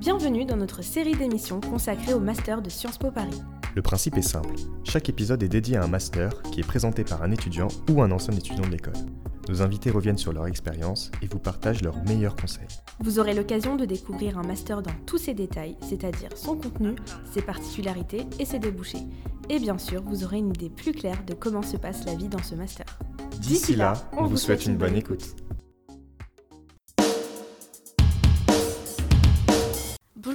Bienvenue dans notre série d'émissions consacrée au Master de Sciences Po Paris. Le principe est simple. Chaque épisode est dédié à un master qui est présenté par un étudiant ou un ancien étudiant de l'école. Nos invités reviennent sur leur expérience et vous partagent leurs meilleurs conseils. Vous aurez l'occasion de découvrir un master dans tous ses détails, c'est-à-dire son contenu, ses particularités et ses débouchés. Et bien sûr, vous aurez une idée plus claire de comment se passe la vie dans ce master. D'ici là, on vous souhaite une bonne écoute.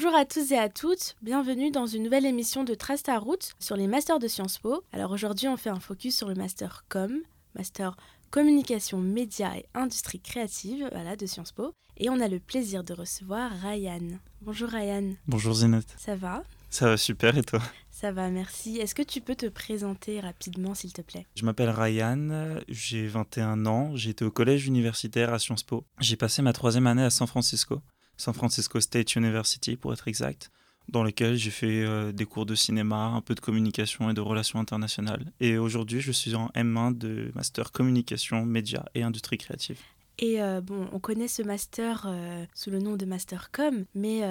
Bonjour à tous et à toutes, bienvenue dans une nouvelle émission de Trace ta route sur les masters de Sciences Po. Alors aujourd'hui on fait un focus sur le master com, master communication, médias et industrie créative voilà, de Sciences Po. Et on a le plaisir de recevoir Ryan. Bonjour Ryan. Bonjour Zinette. Ça va? Ça va super et toi? Ça va, merci. Est-ce que tu peux te présenter rapidement s'il te plaît? Je m'appelle Ryan, j'ai 21 ans, été au collège universitaire à Sciences Po. J'ai passé ma troisième année à San Francisco. San Francisco State University pour être exact, dans lequel j'ai fait euh, des cours de cinéma, un peu de communication et de relations internationales. Et aujourd'hui, je suis en M1 de master communication, médias et industrie créative. Et euh, bon, on connaît ce master euh, sous le nom de Master Com, mais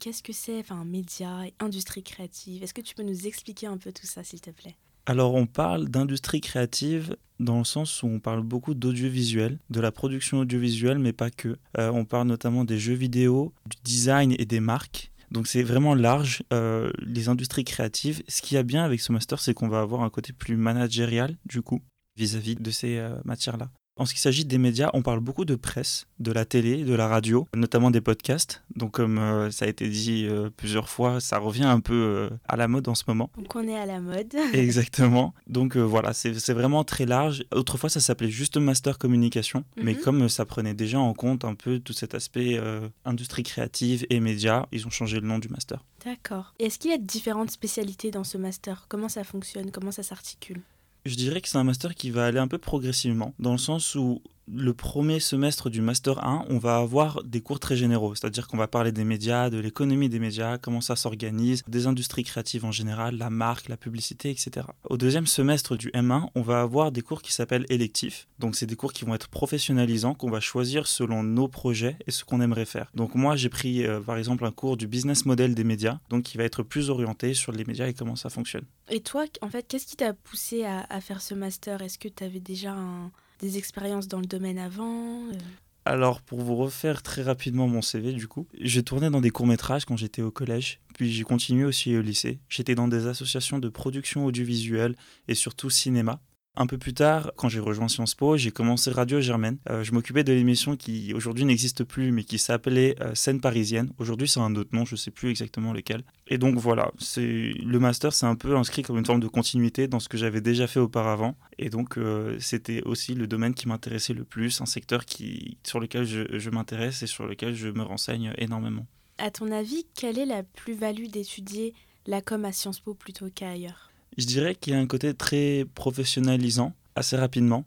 qu'est-ce que c'est, enfin, médias industrie créative? Est-ce que tu peux nous expliquer un peu tout ça, s'il te plaît? Alors on parle d'industrie créative dans le sens où on parle beaucoup d'audiovisuel, de la production audiovisuelle, mais pas que. Euh, on parle notamment des jeux vidéo, du design et des marques. Donc c'est vraiment large, euh, les industries créatives. Ce qui y a bien avec ce master, c'est qu'on va avoir un côté plus managérial, du coup, vis-à-vis de ces euh, matières-là. En ce qui s'agit des médias, on parle beaucoup de presse, de la télé, de la radio, notamment des podcasts. Donc comme euh, ça a été dit euh, plusieurs fois, ça revient un peu euh, à la mode en ce moment. Donc on est à la mode. Exactement. Donc voilà, c'est vraiment très large. Autrefois, ça s'appelait juste Master Communication, mais mhm. comme ça prenait déjà en compte un peu tout cet aspect industrie créative et médias, ils ont changé le nom du master. D'accord. Est-ce qu'il y a différentes spécialités dans ce master? Comment ça fonctionne? Comment ça s'articule? Je dirais que c'est un master qui va aller un peu progressivement, dans le sens où le premier semestre du Master 1, on va avoir des cours très généraux, c'est-à-dire qu'on va parler des médias, de l'économie des médias, comment ça s'organise, des industries créatives en général, la marque, la publicité, etc. Au deuxième semestre du M1, on va avoir des cours qui s'appellent électifs. Donc c'est des cours qui vont être professionnalisants, qu'on va choisir selon nos projets et ce qu'on aimerait faire. Donc moi, j'ai pris euh, par exemple un cours du business model des médias, donc qui va être plus orienté sur les médias et comment ça fonctionne. Et toi, en fait, qu'est-ce qui t'a poussé à, à faire ce master? Est-ce que tu avais déjà un des expériences dans le domaine avant euh alors, pour vous refaire très rapidement mon CV, du coup, j'ai tourné dans des courts-métrages quand j'étais au collège, puis j'ai continué aussi au lycée. J'étais dans des associations de production audiovisuelle et surtout cinéma. Un peu plus tard, quand j'ai rejoint Sciences Po, j'ai commencé Radio Germaine. Euh, je m'occupais de l'émission qui aujourd'hui n'existe plus, mais qui s'appelait euh, Scène parisienne. Aujourd'hui, c'est un autre nom, je ne sais plus exactement lequel. Et donc voilà, c'est le master, c'est un peu inscrit comme une forme de continuité dans ce que j'avais déjà fait auparavant. Et donc euh, c'était aussi le domaine qui m'intéressait le plus, un secteur qui, sur lequel je, m'intéresse et sur lequel je me renseigne énormément. À ton avis, quelle est la plus-value d'étudier la com à Sciences Po plutôt qu'ailleurs? Je dirais qu'il y a un côté très professionnalisant assez rapidement.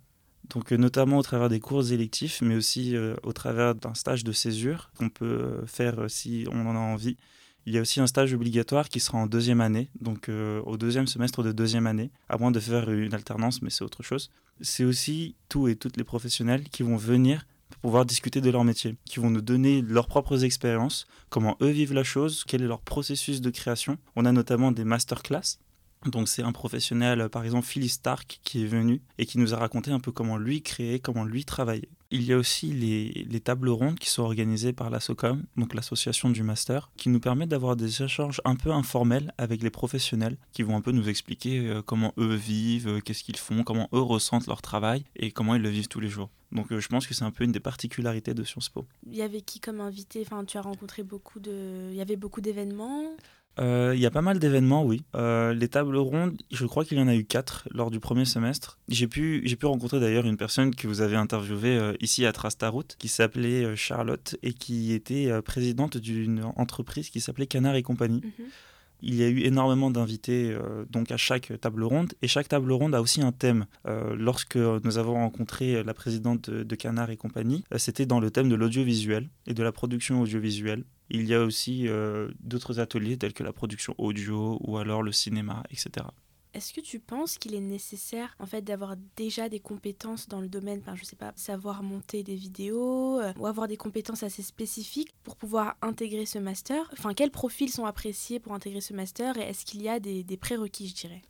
Donc euh, notamment au travers des cours électifs, mais aussi euh, au travers d'un stage de césure qu'on peut euh, faire si on en a envie. Il y a aussi un stage obligatoire qui sera en deuxième année, donc au deuxième semestre de deuxième année, à moins de faire une alternance, mais c'est autre chose. C'est aussi tous et toutes les professionnels qui vont venir pour pouvoir discuter de leur métier, qui vont nous donner leurs propres expériences, comment eux vivent la chose, quel est leur processus de création. On a notamment des masterclass donc c'est un professionnel, par exemple Phyllis Stark, qui est venu et qui nous a raconté un peu comment lui créer, comment lui travailler. Il y a aussi les, tables rondes qui sont organisées par la SOCOM, donc l'association du master, qui nous permet d'avoir des échanges un peu informels avec les professionnels, qui vont un peu nous expliquer euh, comment eux vivent, euh, qu'est-ce qu'ils font, comment eux ressentent leur travail et comment ils le vivent tous les jours. Donc euh, je pense que c'est un peu une des particularités de Sciences Po. Il y avait qui comme invité? Enfin, tu as rencontré beaucoup de. Il y avait beaucoup d'événements? Euh, il y a pas mal d'événements, oui. Euh, les tables rondes, je crois qu'il y en a eu quatre lors du premier semestre. J'ai pu, j'ai pu rencontrer d'ailleurs une personne que vous avez interviewée euh, ici à Trastaroute, qui s'appelait Charlotte et qui était présidente d'une entreprise qui s'appelait Canard et compagnie. Mhm. Il y a eu énormément d'invités euh, donc à chaque table ronde et chaque table ronde a aussi un thème. Euh, lorsque nous avons rencontré la présidente de, Canard et compagnie, euh, c'était dans le thème de l'audiovisuel et de la production audiovisuelle. Il y a aussi d'autres ateliers tels que la production audio ou alors le cinéma, etc. Est-ce que tu penses qu'il est nécessaire en fait d'avoir déjà des compétences dans le domaine, enfin, je sais pas, savoir monter des vidéos euh, ou avoir des compétences assez spécifiques pour pouvoir intégrer ce master? Enfin, quels profils sont appréciés pour intégrer ce master et est-ce qu'il y a des, des prérequis, je dirais?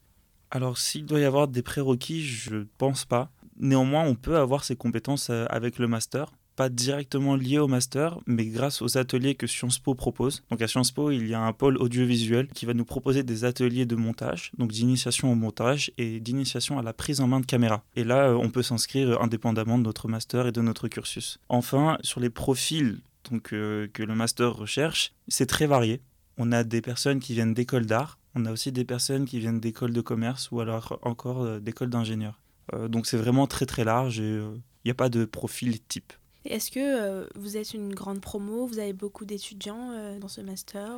Alors, s'il doit y avoir des prérequis, je pense pas. Néanmoins, on peut avoir ces compétences euh, avec le master pas directement lié au master, mais grâce aux ateliers que Sciences Po propose. Donc à Sciences Po, il y a un pôle audiovisuel qui va nous proposer des ateliers de montage, donc d'initiation au montage et d'initiation à la prise en main de caméra. Et là, euh, on peut s'inscrire indépendamment de notre master et de notre cursus. Enfin, sur les profils euh, que le master recherche, c'est très varié. On a des personnes qui viennent d'écoles d'art, on a aussi des personnes qui viennent d'écoles de commerce ou alors encore euh, d'écoles d'ingénieurs. donc c'est vraiment très très large et il n'y a pas de profil type. Est-ce que euh, vous êtes une grande promo Vous avez beaucoup d'étudiants euh, dans ce master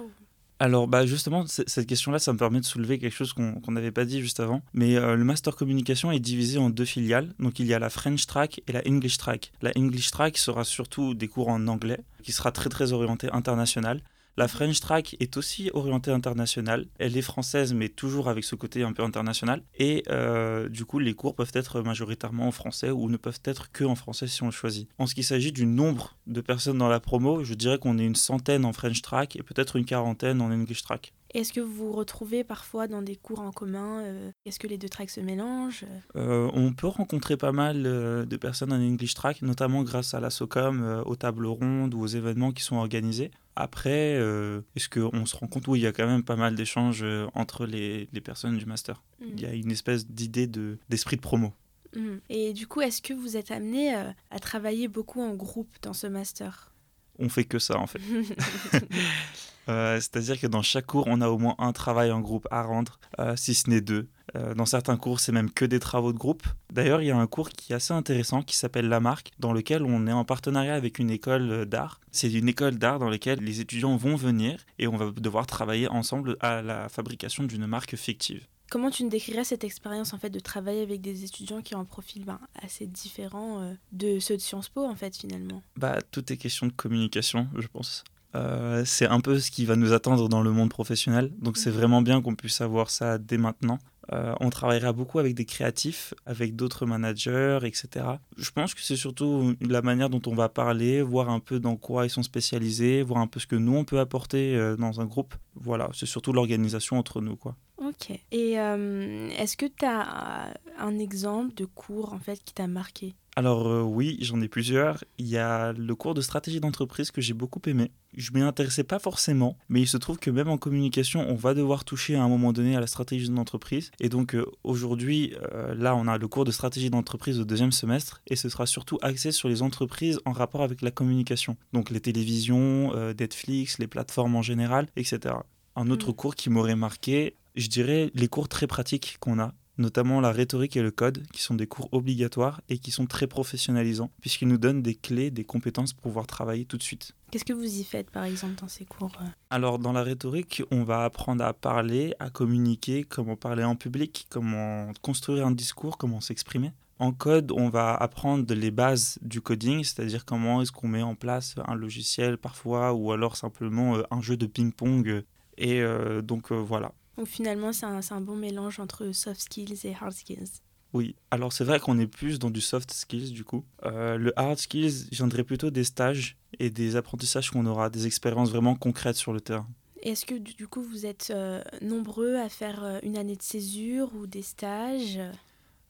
alors bah justement, cette question-là, ça me permet de soulever quelque chose qu'on n'avait pas dit juste avant. Mais euh, le Master Communication est divisé en deux filiales. Donc il y a la French Track et la English Track. La English Track sera surtout des cours en anglais, qui sera très très orienté international. La French Track est aussi orientée internationale. Elle est française, mais toujours avec ce côté un peu international. Et euh, du coup, les cours peuvent être majoritairement en français ou ne peuvent être que en français si on le choisit. En ce qui s'agit du nombre de personnes dans la promo, je dirais qu'on est une centaine en French Track et peut-être une quarantaine en English Track. Est-ce que vous vous retrouvez parfois dans des cours en commun euh, Est-ce que les deux tracks se mélangent euh, On peut rencontrer pas mal de personnes en English Track, notamment grâce à la SOCOM, aux tables rondes ou aux événements qui sont organisés. Après, euh, est-ce qu'on se rend compte? Oui, il y a quand même pas mal d'échanges euh, entre les, les, personnes du master. Mm. Il y a une espèce d'idée d'esprit de, promo. Mm. Et du coup, est-ce que vous êtes amené euh, à travailler beaucoup en groupe dans ce master? On fait que ça en fait. C'est-à-dire que dans chaque cours, on a au moins un travail en groupe à rendre, si ce n'est deux. Euh, dans certains cours, c'est même que des travaux de groupe. D'ailleurs, il y a un cours qui est assez intéressant qui s'appelle La Marque, dans lequel on est en partenariat avec une école d'art. C'est une école d'art dans laquelle les étudiants vont venir et on va devoir travailler ensemble à la fabrication d'une marque fictive. Comment tu nous décrirais cette expérience en fait de travailler avec des étudiants qui ont un profil ben, assez différent euh, de ceux de Sciences Po en fait finalement? Bah tout est question de communication, je pense. Euh, c'est un peu ce qui va nous attendre dans le monde professionnel. Donc c'est mhm. vraiment bien qu'on puisse avoir ça dès maintenant. Euh, on travaillera beaucoup avec des créatifs, avec d'autres managers, etc. Je pense que c'est surtout la manière dont on va parler, voir un peu dans quoi ils sont spécialisés, voir un peu ce que nous on peut apporter euh, dans un groupe. Voilà, c'est surtout l'organisation entre nous, quoi. Ok. Et euh, est-ce que tu as un exemple de cours en fait qui t'a marqué? Alors euh, oui, j'en ai plusieurs. Il y a le cours de stratégie d'entreprise que j'ai beaucoup aimé. Je m'y intéressais pas forcément, mais il se trouve que même en communication, on va devoir toucher à un moment donné à la stratégie d'une entreprise. Et donc euh, aujourd'hui, là, on a le cours de stratégie d'entreprise au deuxième semestre, et ce sera surtout axé sur les entreprises en rapport avec la communication. Donc les télévisions, Netflix, les plateformes en général, etc. Un autre mm. cours qui m'aurait marqué, je dirais les cours très pratiques qu'on a notamment la rhétorique et le code, qui sont des cours obligatoires et qui sont très professionnalisants, puisqu'ils nous donnent des clés, des compétences pour pouvoir travailler tout de suite. Qu'est-ce que vous y faites, par exemple, dans ces cours euh Alors, dans la rhétorique, on va apprendre à parler, à communiquer, comment parler en public, comment construire un discours, comment s'exprimer. En code, on va apprendre les bases du coding, c'est-à-dire comment est-ce qu'on met en place un logiciel parfois, ou alors simplement euh, un jeu de ping-pong. Et euh, donc voilà, donc finalement, c'est un, bon mélange entre soft skills et hard skills. Oui, alors c'est vrai qu'on est plus dans du soft skills du coup. Euh, le hard skills viendrait plutôt des stages et des apprentissages qu'on aura, des expériences vraiment concrètes sur le terrain. Est-ce que du coup vous êtes euh, nombreux à faire euh, une année de césure ou des stages?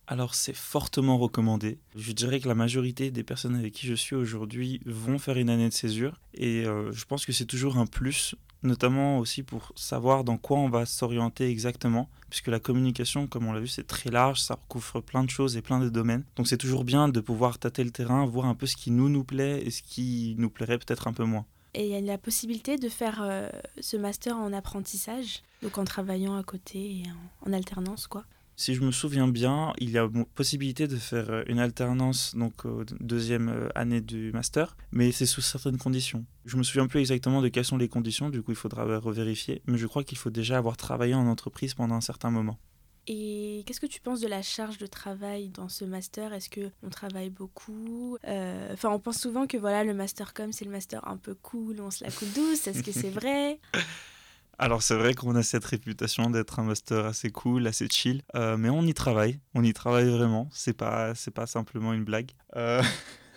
Alors c'est fortement recommandé. Je dirais que la majorité des personnes avec qui je suis aujourd'hui vont faire une année de césure et je pense que c'est toujours un plus notamment aussi pour savoir dans quoi on va s'orienter exactement, puisque la communication, comme on l'a vu, c'est très large, ça recouvre plein de choses et plein de domaines. Donc c'est toujours bien de pouvoir tâter le terrain, voir un peu ce qui nous nous plaît et ce qui nous plairait peut-être un peu moins. Et il y a la possibilité de faire euh, ce master en apprentissage, donc en travaillant à côté et en, alternance, quoi. Si je me souviens bien, il y a possibilité de faire euh, une alternance donc deuxième euh, année du master, mais c'est sous certaines conditions. Je me souviens plus exactement de quelles sont les conditions, du coup il faudra revérifier, mais je crois qu'il faut déjà avoir travaillé en entreprise pendant un certain moment. Et qu'est-ce que tu penses de la charge de travail dans ce master? Est-ce que on travaille beaucoup? Euh, Enfin, on pense souvent que voilà, le master com c'est le master un peu cool, on se la coule douce. Est-ce que c'est vrai? Alors c'est vrai qu'on a cette réputation d'être un master assez cool, assez chill, euh, mais on y travaille, on y travaille vraiment. C'est pas c'est pas simplement une blague. Euh,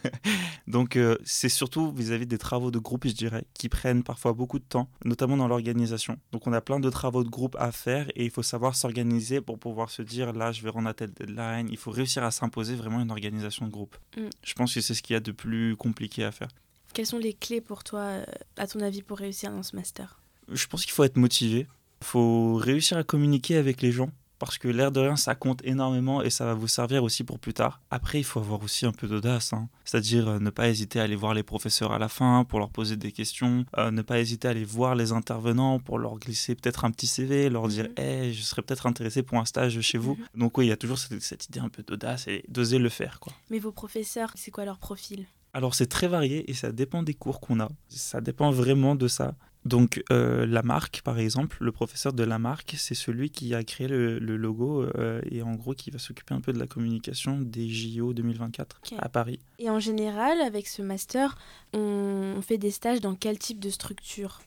donc euh, c'est surtout vis-à-vis des travaux de groupe, je dirais, qui prennent parfois beaucoup de temps, notamment dans l'organisation. Donc on a plein de travaux de groupe à faire et il faut savoir s'organiser pour pouvoir se dire là je vais rendre à telle deadline. Il faut réussir à s'imposer vraiment une organisation de groupe. Mm. Je pense que c'est ce qu'il y a de plus compliqué à faire. Quelles sont les clés pour toi, à ton avis, pour réussir dans ce master? Je pense qu'il faut être motivé. Il faut réussir à communiquer avec les gens parce que l'air de rien, ça compte énormément et ça va vous servir aussi pour plus tard. Après, il faut avoir aussi un peu d'audace, hein. c'est-à-dire euh, ne pas hésiter à aller voir les professeurs à la fin pour leur poser des questions, euh, ne pas hésiter à aller voir les intervenants pour leur glisser peut-être un petit CV, leur dire hey, mhm. je serais peut-être intéressé pour un stage chez vous. Mhm. Donc oui, il y a toujours cette, cette idée un peu d'audace et d'oser le faire. Quoi. Mais vos professeurs, c'est quoi leur profil? Alors c'est très varié et ça dépend des cours qu'on a. Ça dépend vraiment de ça. Donc euh, Lamarck, par exemple, le professeur de Lamarck, c'est celui qui a créé le, logo euh, et en gros qui va s'occuper un peu de la communication des JO 2024 à Paris. Et en général, avec ce master, on fait des stages dans quel type de structure?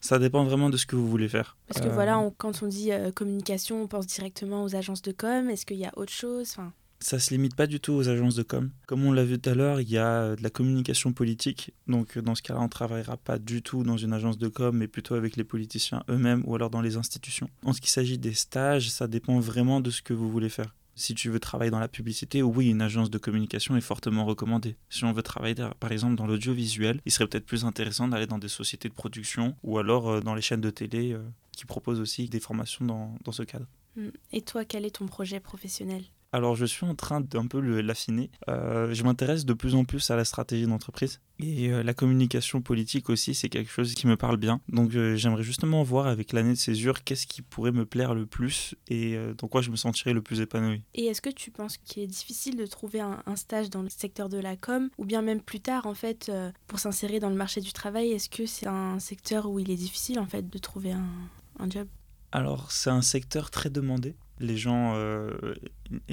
Ça dépend vraiment de ce que vous voulez faire. Parce que voilà, euh, quand on dit communication, on pense directement aux agences de com. Est-ce qu'il y a autre chose? Ça se limite pas du tout aux agences de com. Comme on l'a vu tout à l'heure, il y a euh, de la communication politique. Donc dans ce cas-là, on travaillera pas du tout dans une agence de com, mais plutôt avec les politiciens eux-mêmes ou alors dans les institutions. En ce qui s'agit des stages, ça dépend vraiment de ce que vous voulez faire. Si tu veux travailler dans la publicité, oui, une agence de communication est fortement recommandée. Si on veut travailler par exemple dans l'audiovisuel, il serait peut-être plus intéressant d'aller dans des sociétés de production ou alors euh, dans les chaînes de télé euh, qui proposent aussi des formations dans, dans ce cadre. Hmm. Et toi, quel est ton projet professionnel? Alors je suis en train d'un peu l'affiner. Euh, je m'intéresse de plus en plus à la stratégie d'entreprise et euh, la communication politique aussi, c'est quelque chose qui me parle bien. Donc euh, j'aimerais justement voir avec l'année de césure qu'est-ce qui pourrait me plaire le plus et dans quoi je me sentirais le plus épanoui. Et est-ce que tu penses qu'il est difficile de trouver un, stage dans le secteur de la com ou bien même plus tard en fait pour s'insérer dans le marché du travail Est-ce que c'est un secteur où il est difficile en fait de trouver un, un job? Alors, c'est un secteur très demandé. Les gens euh,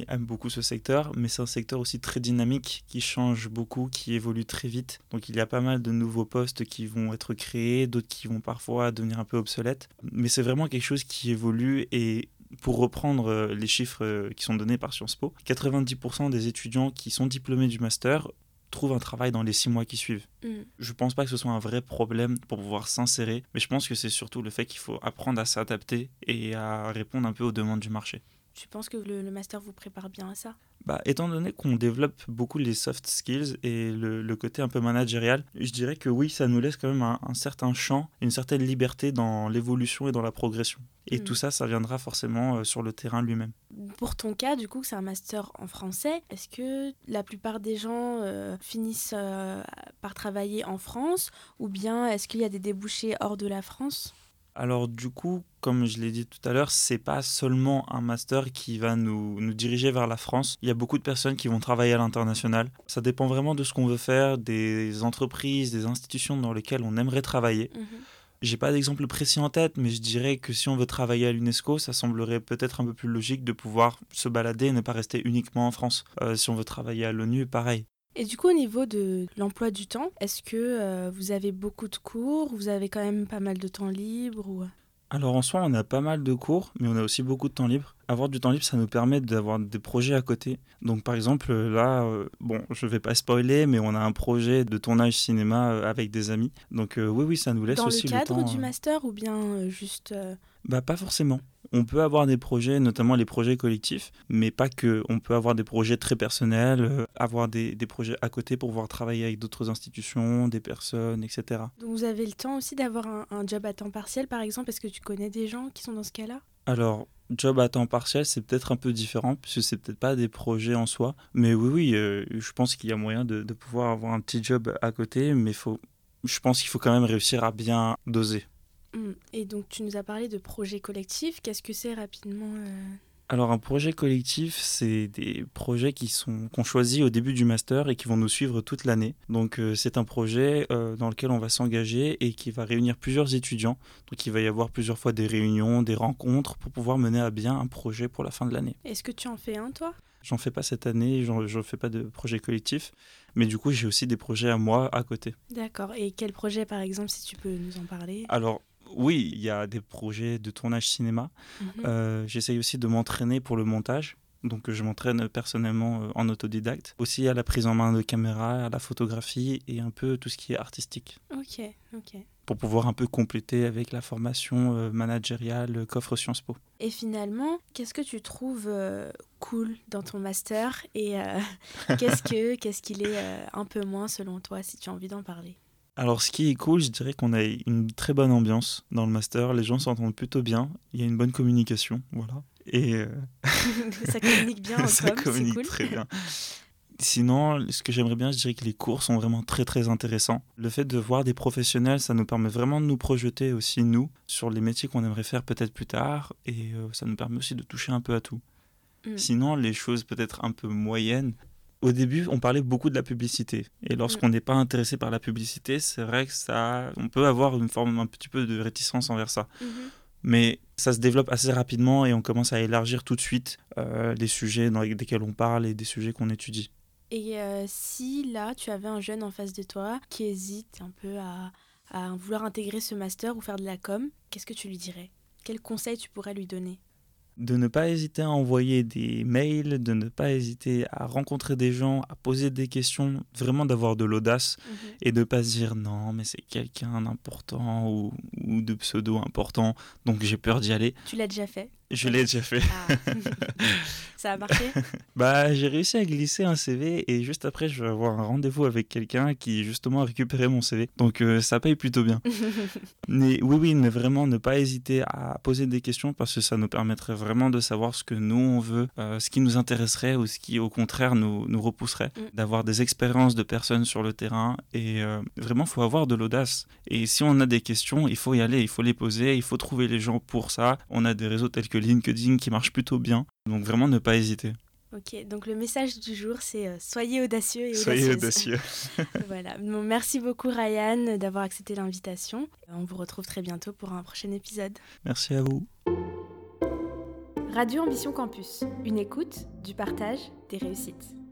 aiment beaucoup ce secteur, mais c'est un secteur aussi très dynamique, qui change beaucoup, qui évolue très vite. Donc il y a pas mal de nouveaux postes qui vont être créés, d'autres qui vont parfois devenir un peu obsolètes. Mais c'est vraiment quelque chose qui évolue et pour reprendre euh, les chiffres euh, qui sont donnés par Sciences Po, 90% des étudiants qui sont diplômés du master trouve un travail dans les six mois qui suivent. Mm. Je ne pense pas que ce soit un vrai problème pour pouvoir s'insérer, mais je pense que c'est surtout le fait qu'il faut apprendre à s'adapter et à répondre un peu aux demandes du marché. Tu penses que le, master vous prépare bien à ça? Bah, Étant donné qu'on développe beaucoup les soft skills et le, côté un peu managérial, je dirais que oui, ça nous laisse quand même un, certain champ, une certaine liberté dans l'évolution et dans la progression. Et mm. tout ça, ça viendra forcément euh, sur le terrain lui-même. Pour ton cas, du coup, c'est un master en français. Est-ce que la plupart des gens euh, finissent euh, par travailler en France ou bien est-ce qu'il y a des débouchés hors de la France? Alors du coup, comme je l'ai dit tout à l'heure, c'est pas seulement un master qui va nous, nous, diriger vers la France. Il y a beaucoup de personnes qui vont travailler à l'international. Ça dépend vraiment de ce qu'on veut faire, des entreprises, des institutions dans lesquelles on aimerait travailler. Je mhm. J'ai pas d'exemple précis en tête, mais je dirais que si on veut travailler à l'UNESCO, ça semblerait peut-être un peu plus logique de pouvoir se balader et ne pas rester uniquement en France. Euh, si on veut travailler à l'ONU, pareil. Et du coup, au niveau de l'emploi du temps, est-ce que euh, vous avez beaucoup de cours Vous avez quand même pas mal de temps libre ou... Alors en soi, on a pas mal de cours, mais on a aussi beaucoup de temps libre. Avoir du temps libre, ça nous permet d'avoir des projets à côté. Donc par exemple, là, euh, bon, je vais pas spoiler, mais on a un projet de tournage cinéma euh, avec des amis. Donc oui, oui, ça nous laisse aussi le temps. Dans le cadre du master ou bien juste... Bah pas forcément. On peut avoir des projets, notamment les projets collectifs, mais pas que. On peut avoir des projets très personnels, euh, avoir des, des, projets à côté pour pouvoir travailler avec d'autres institutions, des personnes, etc. Donc vous avez le temps aussi d'avoir un, job à temps partiel, par exemple? Est-ce que tu connais des gens qui sont dans ce cas-là? Alors, job à temps partiel, c'est peut-être un peu différent, puisque c'est peut-être pas des projets en soi. Mais oui, oui, euh, je pense qu'il y a moyen de, de, pouvoir avoir un petit job à côté, mais faut, je pense qu'il faut quand même réussir à bien doser. Mm. Et donc tu nous as parlé de projets collectifs. Qu'est-ce que c'est rapidement euh alors un projet collectif, c'est des projets qui sont qu'on choisit au début du master et qui vont nous suivre toute l'année. Donc euh, c'est un projet euh, dans lequel on va s'engager et qui va réunir plusieurs étudiants. Donc il va y avoir plusieurs fois des réunions, des rencontres pour pouvoir mener à bien un projet pour la fin de l'année. Est-ce que tu en fais un toi? J'en fais pas cette année, je ne fais pas de projet collectif, mais du coup j'ai aussi des projets à moi à côté. D'accord. Et quel projet par exemple si tu peux nous en parler? Alors oui, il y a des projets de tournage cinéma. Mhm. Euh, j'essaye aussi de m'entraîner pour le montage. Donc je m'entraîne personnellement euh, en autodidacte. Aussi à la prise en main de caméra, à la photographie et un peu tout ce qui est artistique. Ok, ok. Pour pouvoir un peu compléter avec la formation euh, managériale qu'offre Sciences Po. Et finalement, qu'est-ce que tu trouves cool dans ton master et qu'est-ce que qu'est-ce qu'il est un peu moins selon toi si tu as envie d'en parler? Alors, ce qui est cool, je dirais qu'on a une très bonne ambiance dans le master. Les gens s'entendent plutôt bien. Il y a une bonne communication, voilà. Et euh, ça communique bien en Ça communique très bien. Sinon, ce que j'aimerais bien, je dirais que les cours sont vraiment très très intéressants. Le fait de voir des professionnels, ça nous permet vraiment de nous projeter aussi, nous, sur les métiers qu'on aimerait faire peut-être plus tard. Et euh, ça nous permet aussi de toucher un peu à tout. Mm. Sinon, les choses peut-être un peu moyennes, au début, on parlait beaucoup de la publicité. Et lorsqu'on n'est pas intéressé par la publicité, c'est vrai que ça, on peut avoir une forme un petit peu de réticence envers ça. Mhm. Mais ça se développe assez rapidement et on commence à élargir tout de suite euh, les sujets dans lesquels on parle et des sujets qu'on étudie. Et euh, si là, tu avais un jeune en face de toi qui hésite un peu à, à vouloir intégrer ce master ou faire de la com, qu'est-ce que tu lui dirais? Quel conseil tu pourrais lui donner? De ne pas hésiter à envoyer des mails, de ne pas hésiter à rencontrer des gens, à poser des questions, vraiment d'avoir de l'audace mhm. et de ne pas se dire non, mais c'est quelqu'un d'important ou, ou, de pseudo important, donc j'ai peur d'y aller. Tu l'as déjà fait? Je l'ai déjà fait. Ah. Ça a marché? Bah, j'ai réussi à glisser un CV et juste après, je vais avoir un rendez-vous avec quelqu'un qui justement a récupéré mon CV. Donc euh, ça paye plutôt bien. mais oui, oui, mais vraiment ne pas hésiter à poser des questions parce que ça nous permettrait vraiment de savoir ce que nous on veut, euh, ce qui nous intéresserait ou ce qui au contraire nous, nous repousserait, mm. d'avoir des expériences de personnes sur le terrain et euh, vraiment, il faut avoir de l'audace. Et si on a des questions, il faut y aller, il faut les poser, il faut trouver les gens pour ça. On a des réseaux tels que LinkedIn qui marche plutôt bien. Donc vraiment ne pas hésiter. Ok, donc le message du jour, c'est euh, soyez audacieux et Soyez audacieux. voilà. merci beaucoup Ryan d'avoir accepté l'invitation. On vous retrouve très bientôt pour un prochain épisode. Merci à vous. Radio Ambition Campus, une écoute, du partage, des réussites.